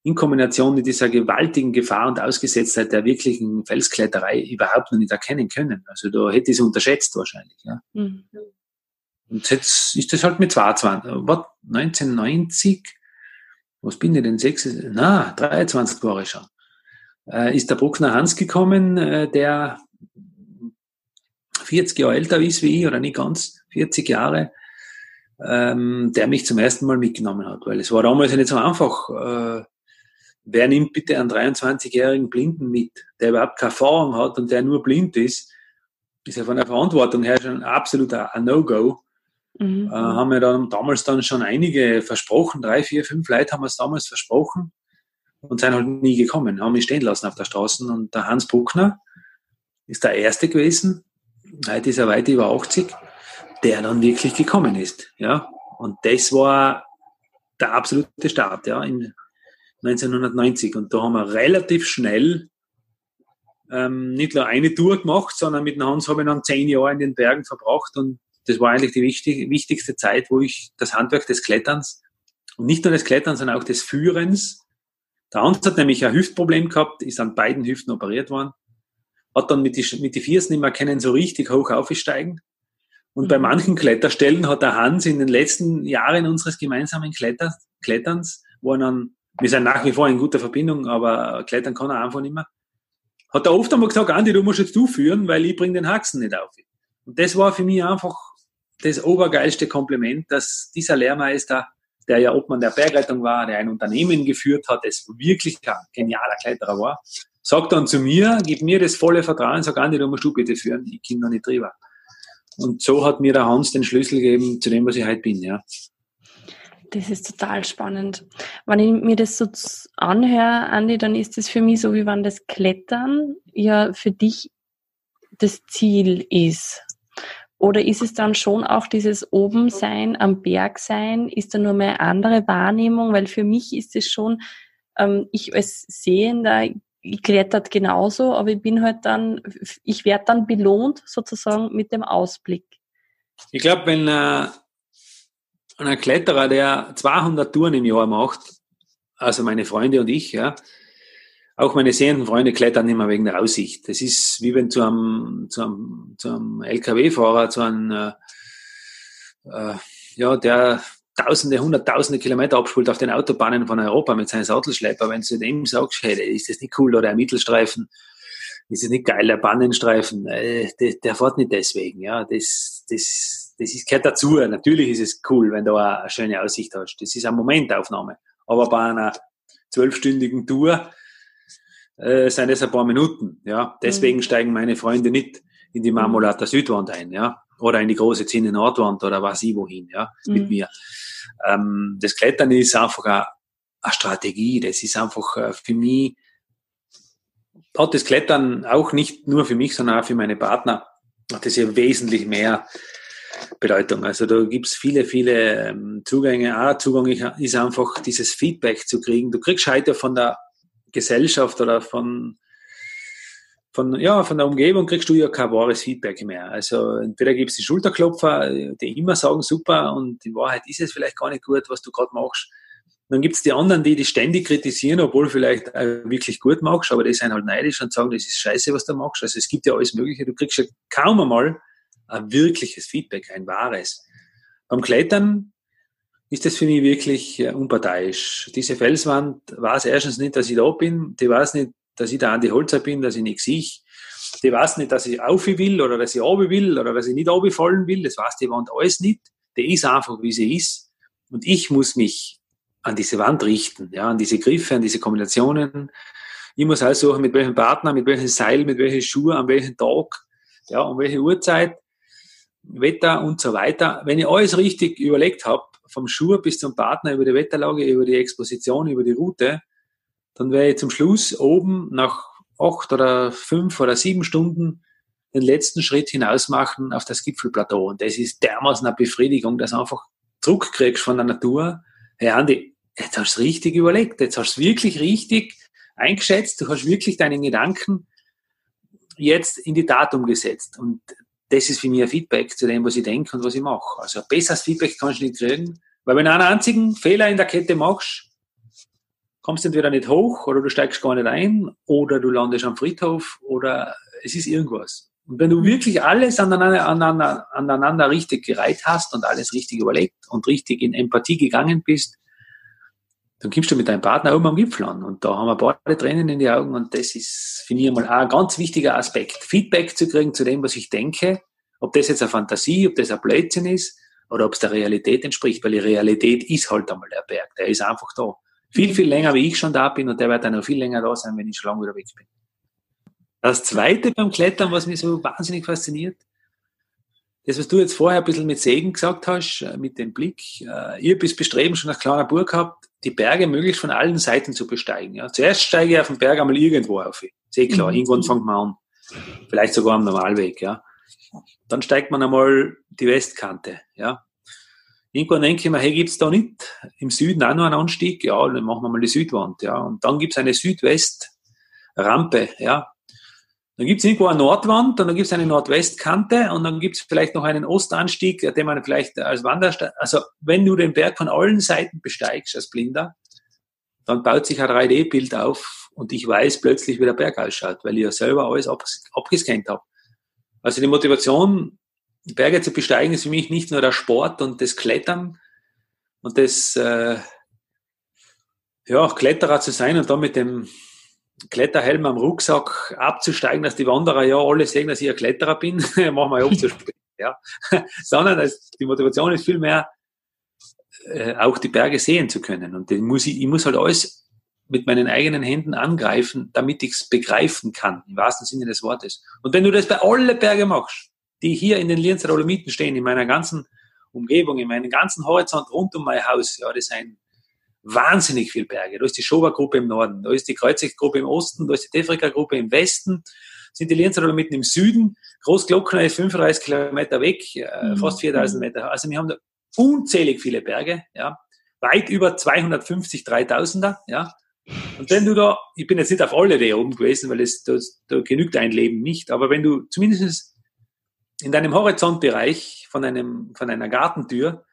in Kombination mit dieser gewaltigen Gefahr und Ausgesetztheit der wirklichen Felskletterei überhaupt noch nicht erkennen können. Also da hätte ich es unterschätzt wahrscheinlich. Ja. Mhm. Und jetzt ist das halt mit 22, was, 1990, was bin ich denn, 6, na, 23 Jahre schon, äh, ist der Bruckner Hans gekommen, äh, der 40 Jahre älter ist wie ich, oder nicht ganz, 40 Jahre, ähm, der mich zum ersten Mal mitgenommen hat, weil es war damals ja nicht so einfach, äh, wer nimmt bitte einen 23-jährigen Blinden mit, der überhaupt keine Erfahrung hat und der nur blind ist, ist ja von der Verantwortung her schon absolut ein No-Go. Mhm. Äh, haben wir dann damals dann schon einige versprochen, drei, vier, fünf Leute haben wir es damals versprochen und sind halt nie gekommen, haben mich stehen lassen auf der Straße. Und der Hans Bruckner ist der Erste gewesen, heute ist er weit über 80, der dann wirklich gekommen ist. Ja? Und das war der absolute Start, ja, in 1990. Und da haben wir relativ schnell ähm, nicht nur eine Tour gemacht, sondern mit dem Hans habe ich dann zehn Jahre in den Bergen verbracht und das war eigentlich die wichtig, wichtigste Zeit, wo ich das Handwerk des Kletterns und nicht nur des Kletterns, sondern auch des Führens. Der Hans hat nämlich ein Hüftproblem gehabt, ist an beiden Hüften operiert worden, hat dann mit die, mit die Viersen immer können so richtig hoch aufsteigen. Und mhm. bei manchen Kletterstellen hat der Hans in den letzten Jahren unseres gemeinsamen Kletter, Kletterns, wo er dann wir sind nach wie vor in guter Verbindung, aber klettern kann er einfach nicht mehr. Hat er oft einmal gesagt, Andi, du musst jetzt du führen, weil ich bringe den Haxen nicht auf. Und das war für mich einfach das obergeilste Kompliment, dass dieser Lehrmeister, der ja Obmann der Bergrettung war, der ein Unternehmen geführt hat, das wirklich ein genialer Kletterer war, sagt dann zu mir, gib mir das volle Vertrauen, sag Andi, du musst du bitte führen, ich kann noch nicht drüber. Und so hat mir der Hans den Schlüssel gegeben zu dem, was ich heute bin, ja. Das ist total spannend. Wenn ich mir das so anhöre, Andi, dann ist das für mich so, wie wenn das Klettern ja für dich das Ziel ist. Oder ist es dann schon auch dieses Obensein, am Berg sein? Ist da nur mehr andere Wahrnehmung? Weil für mich ist es schon, ähm, ich als Sehender, ich klettert genauso, aber ich bin halt dann, ich werde dann belohnt sozusagen mit dem Ausblick. Ich glaube, wenn äh, ein Kletterer, der 200 Touren im Jahr macht, also meine Freunde und ich, ja, auch meine sehenden Freunde klettern immer wegen der Aussicht. Das ist wie wenn zu einem, zu einem, zu einem LKW-Fahrer, zu einem, äh, äh, ja, der Tausende, Hunderttausende Kilometer abspult auf den Autobahnen von Europa mit seinem Sattelschlepper. Wenn du dem sagst, hey, ist das nicht cool oder ein Mittelstreifen, ist das nicht geil, der Bannenstreifen, äh, der, der fährt nicht deswegen, ja, das, das, das ist, gehört dazu. Natürlich ist es cool, wenn du eine schöne Aussicht hast. Das ist eine Momentaufnahme. Aber bei einer zwölfstündigen Tour äh, sind es ein paar Minuten. Ja, deswegen mhm. steigen meine Freunde nicht in die Marmolater Südwand ein, ja, oder in die große Zinne Nordwand oder was ich wohin, ja, mhm. mit mir. Ähm, das Klettern ist einfach eine, eine Strategie. Das ist einfach äh, für mich hat das Klettern auch nicht nur für mich, sondern auch für meine Partner hat das ja wesentlich mehr Bedeutung. Also da gibt's viele, viele ähm, Zugänge. Ein Zugang ist einfach dieses Feedback zu kriegen. Du kriegst heute von der Gesellschaft oder von, von, ja, von der Umgebung kriegst du ja kein wahres Feedback mehr. Also entweder gibt's die Schulterklopfer, die immer sagen, super, und in Wahrheit ist es vielleicht gar nicht gut, was du gerade machst. Dann gibt's die anderen, die dich ständig kritisieren, obwohl vielleicht wirklich gut machst, aber die sind halt neidisch und sagen, das ist scheiße, was du machst. Also es gibt ja alles Mögliche. Du kriegst ja kaum einmal ein wirkliches Feedback, ein wahres. Beim Klettern ist das für mich wirklich äh, unparteiisch. Diese Felswand weiß erstens nicht, dass ich da bin, die weiß nicht, dass ich da an die Holzer bin, dass ich nichts sehe. Die weiß nicht, dass ich auf will oder dass ich runter will oder dass ich nicht fallen will. Das weiß die Wand alles nicht. Die ist einfach, wie sie ist. Und ich muss mich an diese Wand richten, ja, an diese Griffe, an diese Kombinationen. Ich muss aussuchen, mit welchem Partner, mit welchem Seil, mit welchen Schuhen, an welchem Tag, ja, um welche Uhrzeit. Wetter und so weiter. Wenn ich alles richtig überlegt habe, vom Schuh bis zum Partner, über die Wetterlage, über die Exposition, über die Route, dann werde ich zum Schluss oben nach acht oder fünf oder sieben Stunden den letzten Schritt hinaus machen auf das Gipfelplateau. Und das ist dermaßen eine Befriedigung, dass du einfach Druck kriegst von der Natur. Hey Andi, jetzt hast du es richtig überlegt, jetzt hast du es wirklich richtig eingeschätzt, du hast wirklich deinen Gedanken jetzt in die Tat umgesetzt. Und das ist für mich ein Feedback zu dem, was ich denke und was ich mache. Also ein besseres Feedback kannst du nicht kriegen, weil wenn du einen einzigen Fehler in der Kette machst, kommst du entweder nicht hoch oder du steigst gar nicht ein oder du landest am Friedhof oder es ist irgendwas. Und wenn du mhm. wirklich alles aneinander, aneinander, aneinander richtig gereiht hast und alles richtig überlegt und richtig in Empathie gegangen bist, dann kommst du mit deinem Partner oben am Gipfel an. Und da haben wir beide Tränen in die Augen und das ist, finde ich mal, ein ganz wichtiger Aspekt. Feedback zu kriegen zu dem, was ich denke, ob das jetzt eine Fantasie, ob das ein Blödsinn ist oder ob es der Realität entspricht, weil die Realität ist halt einmal der Berg, der ist einfach da. Viel, viel länger, wie ich schon da bin und der wird dann noch viel länger da sein, wenn ich schon lange wieder weg bin. Das Zweite beim Klettern, was mich so wahnsinnig fasziniert, das, was du jetzt vorher ein bisschen mit Segen gesagt hast, äh, mit dem Blick, äh, ihr bis bestreben schon als kleiner Burg gehabt, die Berge möglichst von allen Seiten zu besteigen. Ja. Zuerst steige ich auf den Berg einmal irgendwo auf. Ist eh klar, mhm. irgendwann fängt man an. Vielleicht sogar am Normalweg, ja. Dann steigt man einmal die Westkante, ja. Irgendwann denke ich mir, hey, gibt's da nicht im Süden auch noch einen Anstieg? Ja, dann machen wir mal die Südwand, ja. Und dann gibt's eine Südwestrampe, ja. Dann gibt es irgendwo eine Nordwand und dann gibt es eine Nordwestkante und dann gibt es vielleicht noch einen Ostanstieg, den man vielleicht als Wandersteig, also wenn du den Berg von allen Seiten besteigst als Blinder, dann baut sich ein 3D-Bild auf und ich weiß plötzlich, wie der Berg ausschaut, weil ich ja selber alles abgescannt habe. Also die Motivation, Berge zu besteigen, ist für mich nicht nur der Sport und das Klettern und das äh, ja, Kletterer zu sein und dann mit dem Kletterhelm am Rucksack abzusteigen, dass die Wanderer ja alle sehen, dass ich ein Kletterer bin, machen wir ja spät. Ja. Sondern das, die Motivation ist vielmehr, äh, auch die Berge sehen zu können. Und den muss ich, ich muss halt alles mit meinen eigenen Händen angreifen, damit ich es begreifen kann, im wahrsten Sinne des Wortes. Und wenn du das bei allen Bergen machst, die hier in den Lienzer Dolomiten stehen, in meiner ganzen Umgebung, in meinem ganzen Horizont rund um mein Haus, ja, das sind wahnsinnig viele Berge. Da ist die Schober-Gruppe im Norden, da ist die Kreuzig-Gruppe im Osten, da ist die Tefrika-Gruppe im Westen, sind die Lienzer mitten im Süden, Großglockner ist 35 Kilometer weg, äh, mhm. fast 4000 Meter. Also wir haben da unzählig viele Berge, ja, weit über 250 3000er, ja. Und wenn du da, ich bin jetzt nicht auf alle da oben gewesen, weil es, da, da genügt ein Leben nicht, aber wenn du zumindest in deinem Horizontbereich von einem, von einer Gartentür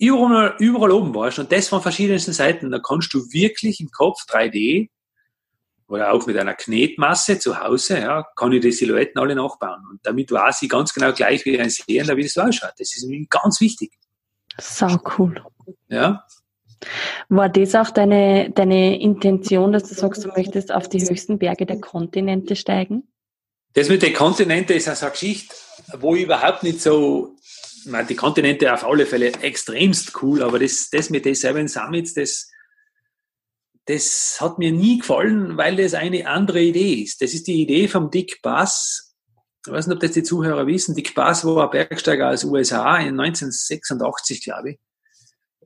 überall, überall oben warst und das von verschiedensten Seiten, da kannst du wirklich im Kopf 3D oder auch mit einer Knetmasse zu Hause, ja, kann ich die Silhouetten alle nachbauen. Und damit weiß ich ganz genau gleich wie ein Sehender, wie das so ausschaut. Das ist mir ganz wichtig. Sau cool. Ja. War das auch deine, deine Intention, dass du sagst, du möchtest auf die höchsten Berge der Kontinente steigen? Das mit den Kontinenten ist also eine Geschichte, wo ich überhaupt nicht so meine, die Kontinente auf alle Fälle extremst cool, aber das, das mit den Seven Summits, das, das hat mir nie gefallen, weil das eine andere Idee ist. Das ist die Idee vom Dick Bass. Ich weiß nicht, ob das die Zuhörer wissen. Dick Bass war ein Bergsteiger aus USA in 1986, glaube ich.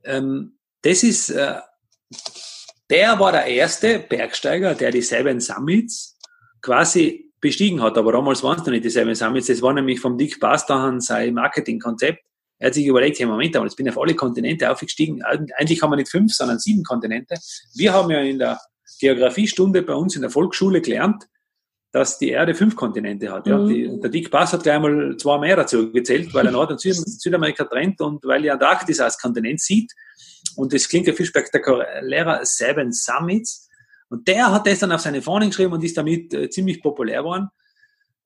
Ähm, das ist, äh, der war der erste Bergsteiger, der die Seven Summits quasi bestiegen hat. Aber damals waren es noch nicht die Seven Summits. Das war nämlich vom Dick Bastahan sein Marketingkonzept. Er hat sich überlegt, hey, Moment, aber jetzt bin ich auf alle Kontinente aufgestiegen. Eigentlich haben wir nicht fünf, sondern sieben Kontinente. Wir haben ja in der Geografiestunde bei uns in der Volksschule gelernt, dass die Erde fünf Kontinente hat. Ja. Mhm. Die, der Dick Bass hat gleich mal zwei mehr dazu gezählt, weil er Nord- und Süd Südamerika trennt und weil die Antarktis als Kontinent sieht. Und das klingt ja viel spektakulärer, Seven Summits. Und der hat das dann auf seine Fahnen geschrieben und ist damit äh, ziemlich populär geworden.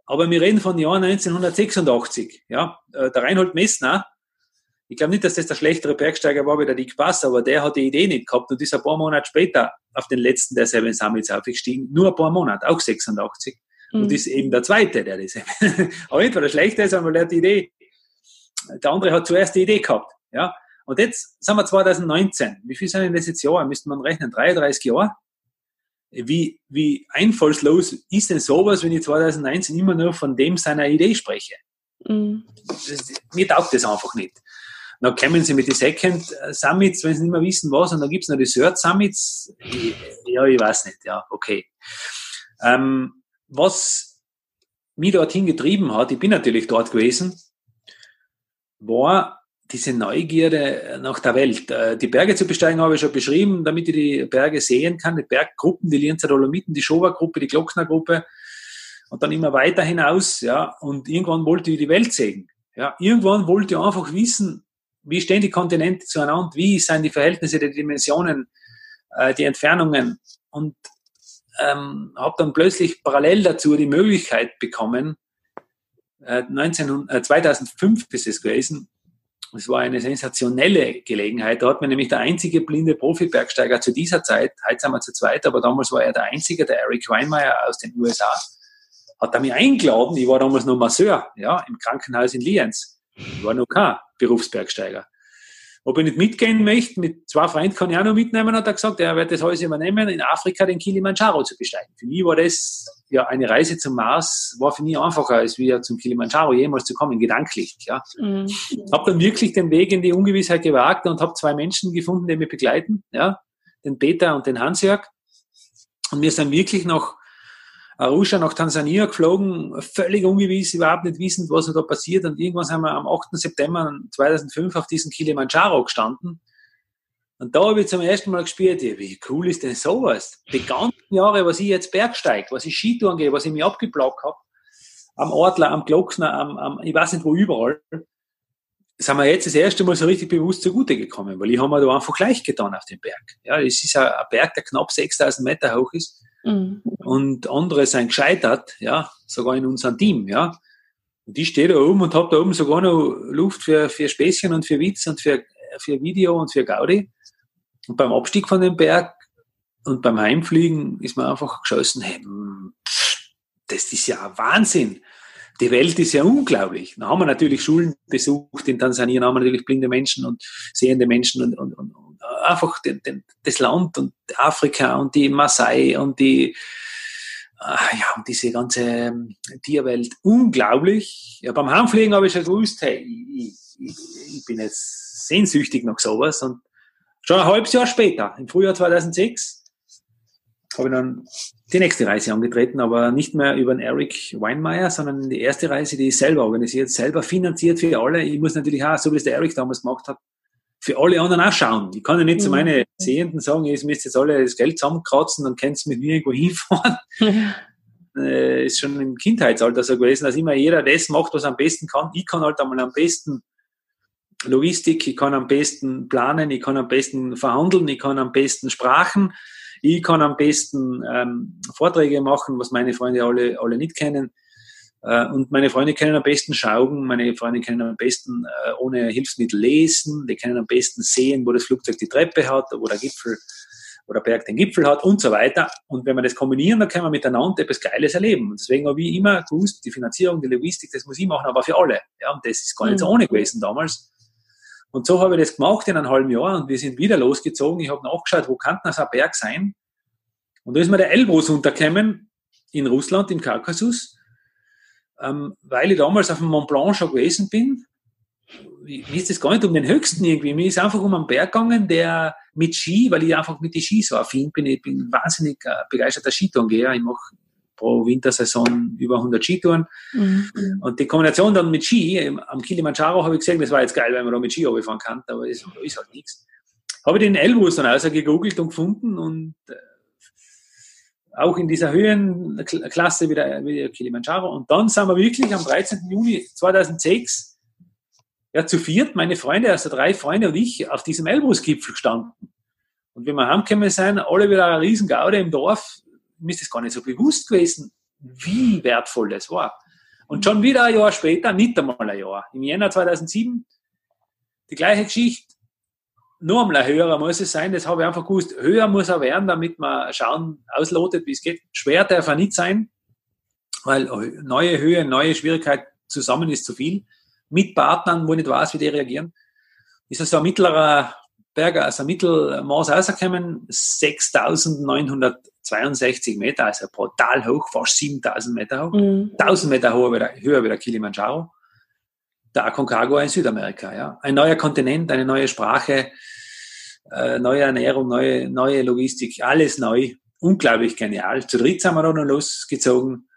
Aber wir reden von Jahr 1986. Ja, äh, der Reinhold Messner, ich glaube nicht, dass das der schlechtere Bergsteiger war wie der Dick Bass, aber der hat die Idee nicht gehabt und ist ein paar Monate später auf den letzten der Seven Summits aufgestiegen. Nur ein paar Monate, auch 86. Mhm. Und ist eben der Zweite, der das. aber nicht, weil er schlechter ist, sondern weil er die Idee. Der andere hat zuerst die Idee gehabt. Ja. Und jetzt sind wir 2019. Wie viel sind denn das jetzt Jahre? Müsste man rechnen? 33 Jahre? Wie, wie einfallslos ist denn sowas, wenn ich 2019 immer nur von dem seiner Idee spreche? Mhm. Das, mir taugt das einfach nicht. Dann kommen sie mit den Second Summits, wenn sie nicht mehr wissen, was, und dann gibt's noch die Third Summits. Ja, ich weiß nicht, ja, okay. Ähm, was mich dorthin getrieben hat, ich bin natürlich dort gewesen, war diese Neugierde nach der Welt. Äh, die Berge zu besteigen habe ich schon beschrieben, damit ich die Berge sehen kann, die Berggruppen, die Lienzer Dolomiten, die Schober-Gruppe, die Glockner-Gruppe. Und dann immer weiter hinaus, ja, und irgendwann wollte ich die Welt sehen. Ja, irgendwann wollte ich einfach wissen, wie stehen die Kontinente zueinander, wie sind die Verhältnisse der Dimensionen, äh, die Entfernungen? Und ähm, habe dann plötzlich parallel dazu die Möglichkeit bekommen, äh, 19, äh, 2005 ist es gewesen, es war eine sensationelle Gelegenheit. Da hat mir nämlich der einzige blinde Profi-Bergsteiger zu dieser Zeit, heute sind wir zu zweit, aber damals war er der einzige, der Eric Weinmeier aus den USA, hat er mich eingeladen. Ich war damals noch Masseur, ja, im Krankenhaus in Lienz. Ich war noch kein Berufsbergsteiger. Ob ich nicht mitgehen möchte, mit zwei Freunden kann ich auch noch mitnehmen, hat er gesagt, er wird das alles übernehmen, in Afrika den Kilimanjaro zu besteigen. Für mich war das, ja, eine Reise zum Mars war für mich einfacher, als wieder zum Kilimanjaro jemals zu kommen, gedanklich, ja. Mhm. Hab dann wirklich den Weg in die Ungewissheit gewagt und habe zwei Menschen gefunden, die mich begleiten, ja, den Peter und den Hansjörg. Und wir sind wirklich noch Arusha nach Tansania geflogen, völlig ungewiss, überhaupt nicht wissend, was da passiert. Und irgendwann sind wir am 8. September 2005 auf diesem Kilimanjaro gestanden. Und da habe ich zum ersten Mal gespürt, wie cool ist denn sowas? Die ganzen Jahre, was ich jetzt Bergsteig, was ich Skitouren gehe, was ich mir abgeblockt habe, am Ortler, am Glocksner, am, am, ich weiß nicht wo überall, sind wir jetzt das erste Mal so richtig bewusst zugute gekommen, weil ich habe mir da einfach leicht getan auf dem Berg. Ja, es ist ein Berg, der knapp 6000 Meter hoch ist. Mhm. Und andere sind gescheitert, ja, sogar in unserem Team, ja. Und ich stehe da oben und habe da oben sogar noch Luft für, für Späßchen und für Witz und für, für Video und für Gaudi. Und beim Abstieg von dem Berg und beim Heimfliegen ist mir einfach geschossen, hey, das ist ja Wahnsinn. Die Welt ist ja unglaublich. Da haben wir natürlich Schulen besucht in Tansania, da haben wir natürlich blinde Menschen und sehende Menschen und, und, und, einfach den, den, das Land und Afrika und die Maasai und die, äh, ja, und diese ganze ähm, Tierwelt unglaublich. Ja, beim Heimfliegen habe ich schon gewusst, hey, ich, ich, ich bin jetzt sehnsüchtig nach sowas und schon ein halbes Jahr später, im Frühjahr 2006, habe ich dann die nächste Reise angetreten, aber nicht mehr über den Eric Weinmeier, sondern die erste Reise, die ich selber organisiert, selber finanziert für alle. Ich muss natürlich auch, so wie es der Eric damals gemacht hat, für alle anderen auch schauen. Ich kann ja nicht mhm. zu meinen Sehenden sagen, ihr müsst jetzt alle das Geld zusammenkratzen, dann könnt ihr mit mir irgendwo hinfahren. äh, ist schon im Kindheitsalter so gewesen, dass immer jeder das macht, was er am besten kann. Ich kann halt einmal am besten Logistik, ich kann am besten planen, ich kann am besten verhandeln, ich kann am besten Sprachen, ich kann am besten ähm, Vorträge machen, was meine Freunde alle, alle nicht kennen. Äh, und meine Freunde können am besten schauen, meine Freunde können am besten äh, ohne Hilfsmittel lesen, die können am besten sehen, wo das Flugzeug die Treppe hat, wo der Gipfel oder Berg den Gipfel hat und so weiter. Und wenn wir das kombinieren, dann können wir miteinander etwas Geiles erleben. Und deswegen habe ich immer gewusst, die Finanzierung, die Logistik, das muss ich machen, aber für alle. Ja, und das ist gar nicht so mhm. ohne gewesen damals. Und so habe ich das gemacht in einem halben Jahr und wir sind wieder losgezogen. Ich habe nachgeschaut, wo kann das ein Berg sein? Und da ist mir der Elbrus untergekommen in Russland, im Kaukasus ähm, weil ich damals auf dem Mont Blanc schon gewesen bin. Mir ist es gar nicht um den höchsten irgendwie. Mir ist einfach um einen Berg gegangen, der mit Ski, weil ich einfach mit den Ski so affin bin. Ich bin wahnsinnig äh, begeisterter Skitourengeher. Ich mache pro Wintersaison über 100 Skitouren. Mhm. Und die Kombination dann mit Ski, am Kilimanjaro habe ich gesehen, das war jetzt geil, wenn man da mit Ski fahren kann, aber das ist halt nichts. Habe ich den Elbrus dann also gegoogelt und gefunden und äh, auch in dieser Höhenklasse wie der, wie der Kilimanjaro. Und dann sind wir wirklich am 13. Juni 2006 ja, zu viert, meine Freunde, also drei Freunde und ich, auf diesem Elbrusgipfel gestanden. Und wenn wir heimgekommen sind, alle wieder eine riesen Gaude im Dorf, mir ist das gar nicht so bewusst gewesen, wie wertvoll das war. Und schon wieder ein Jahr später, nicht einmal ein Jahr, im Jänner 2007, die gleiche Geschichte, nur einmal höher muss es sein, das habe ich einfach gewusst. Höher muss er werden, damit man schauen, auslotet, wie es geht. Schwer darf er nicht sein, weil neue Höhe, neue Schwierigkeit zusammen ist zu viel. Mit Partnern, wo ich nicht weiß, wie die reagieren. Ist also ein mittlerer Berger, also ein Mittelmaß rausgekommen, 6.962 Meter, also brutal hoch, fast 7.000 Meter hoch. Mhm. 1.000 Meter höher wie der, höher wie der Kilimanjaro. der Aconcagua in Südamerika. Ja. Ein neuer Kontinent, eine neue Sprache, äh, neue Ernährung, neue, neue Logistik, alles neu. Unglaublich genial. Zu dritt sind wir da noch losgezogen.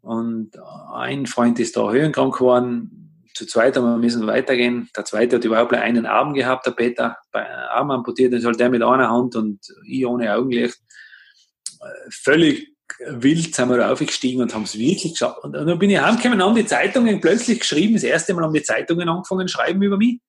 Und ein Freund ist da höhenkrank geworden. Zu zweit haben wir müssen weitergehen. Der zweite hat überhaupt einen Arm gehabt, der Peter, Arm amputiert, dann soll der mit einer Hand und ich ohne Augenlicht. Völlig wild sind wir da aufgestiegen und haben es wirklich geschafft. Und, dann bin ich heimgekommen haben die Zeitungen plötzlich geschrieben, das erste Mal haben die Zeitungen angefangen schreiben über mich.